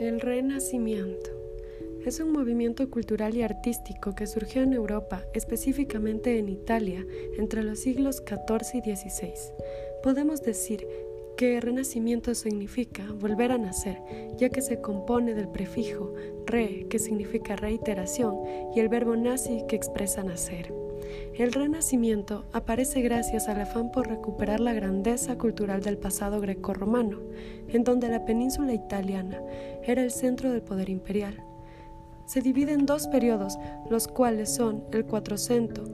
El Renacimiento es un movimiento cultural y artístico que surgió en Europa, específicamente en Italia, entre los siglos XIV y XVI. Podemos decir que renacimiento significa volver a nacer, ya que se compone del prefijo re, que significa reiteración, y el verbo nazi, que expresa nacer. El Renacimiento aparece gracias al afán por recuperar la grandeza cultural del pasado grecorromano, en donde la península italiana era el centro del poder imperial. Se divide en dos periodos, los cuales son el Quattrocento,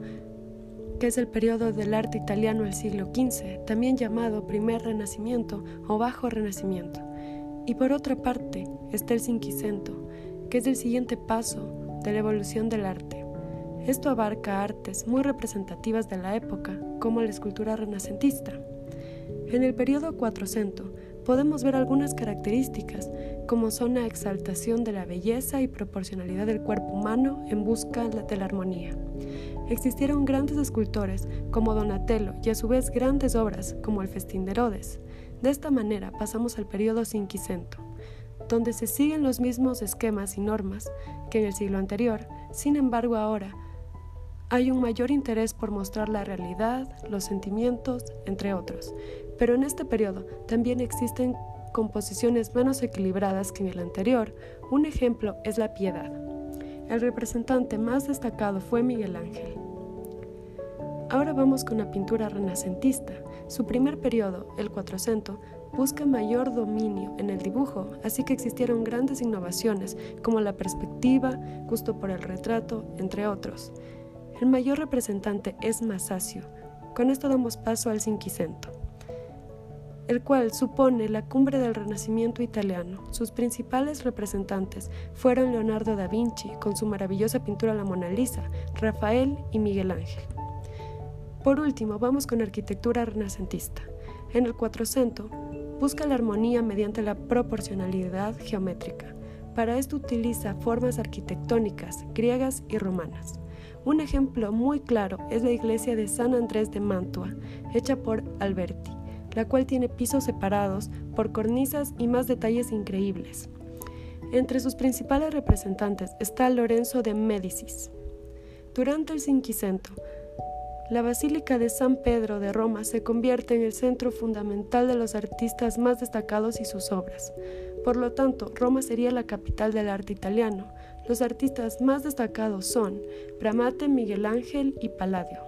que es el periodo del arte italiano del siglo XV, también llamado Primer Renacimiento o Bajo Renacimiento, y por otra parte está el Cinquecento, que es el siguiente paso de la evolución del arte. Esto abarca artes muy representativas de la época, como la escultura renacentista. En el periodo Cuatrocento podemos ver algunas características, como son la exaltación de la belleza y proporcionalidad del cuerpo humano en busca de la armonía. Existieron grandes escultores como Donatello y a su vez grandes obras como el Festín de Herodes. De esta manera pasamos al periodo Cinquecento, donde se siguen los mismos esquemas y normas que en el siglo anterior, sin embargo ahora hay un mayor interés por mostrar la realidad, los sentimientos, entre otros, pero en este periodo también existen composiciones menos equilibradas que en el anterior. Un ejemplo es la piedad. El representante más destacado fue Miguel Ángel. Ahora vamos con la pintura renacentista. Su primer periodo, el Cuatrocento, busca mayor dominio en el dibujo, así que existieron grandes innovaciones como la perspectiva, gusto por el retrato, entre otros. El mayor representante es Masaccio. Con esto damos paso al Cinquecento, el cual supone la cumbre del Renacimiento italiano. Sus principales representantes fueron Leonardo da Vinci, con su maravillosa pintura La Mona Lisa, Rafael y Miguel Ángel. Por último, vamos con arquitectura renacentista. En el Cuatrocento, busca la armonía mediante la proporcionalidad geométrica. Para esto utiliza formas arquitectónicas griegas y romanas. Un ejemplo muy claro es la iglesia de San Andrés de Mantua, hecha por Alberti, la cual tiene pisos separados por cornisas y más detalles increíbles. Entre sus principales representantes está Lorenzo de Médicis. Durante el Cinquecento, la Basílica de San Pedro de Roma se convierte en el centro fundamental de los artistas más destacados y sus obras. Por lo tanto, Roma sería la capital del arte italiano, los artistas más destacados son Bramante, Miguel Ángel y Palladio.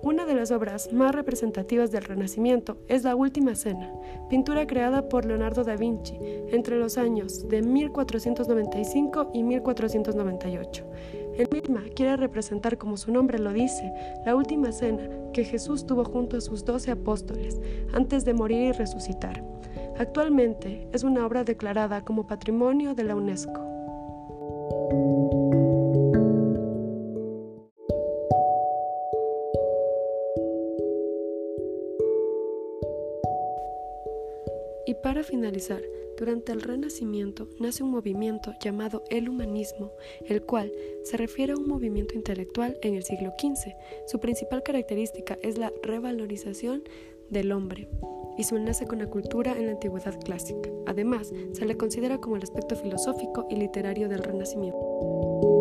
Una de las obras más representativas del Renacimiento es La Última Cena, pintura creada por Leonardo da Vinci entre los años de 1495 y 1498. El misma quiere representar, como su nombre lo dice, la última cena que Jesús tuvo junto a sus doce apóstoles antes de morir y resucitar. Actualmente es una obra declarada como Patrimonio de la UNESCO. Y para finalizar, durante el Renacimiento nace un movimiento llamado el humanismo, el cual se refiere a un movimiento intelectual en el siglo XV. Su principal característica es la revalorización del hombre y su enlace con la cultura en la antigüedad clásica. Además, se le considera como el aspecto filosófico y literario del Renacimiento.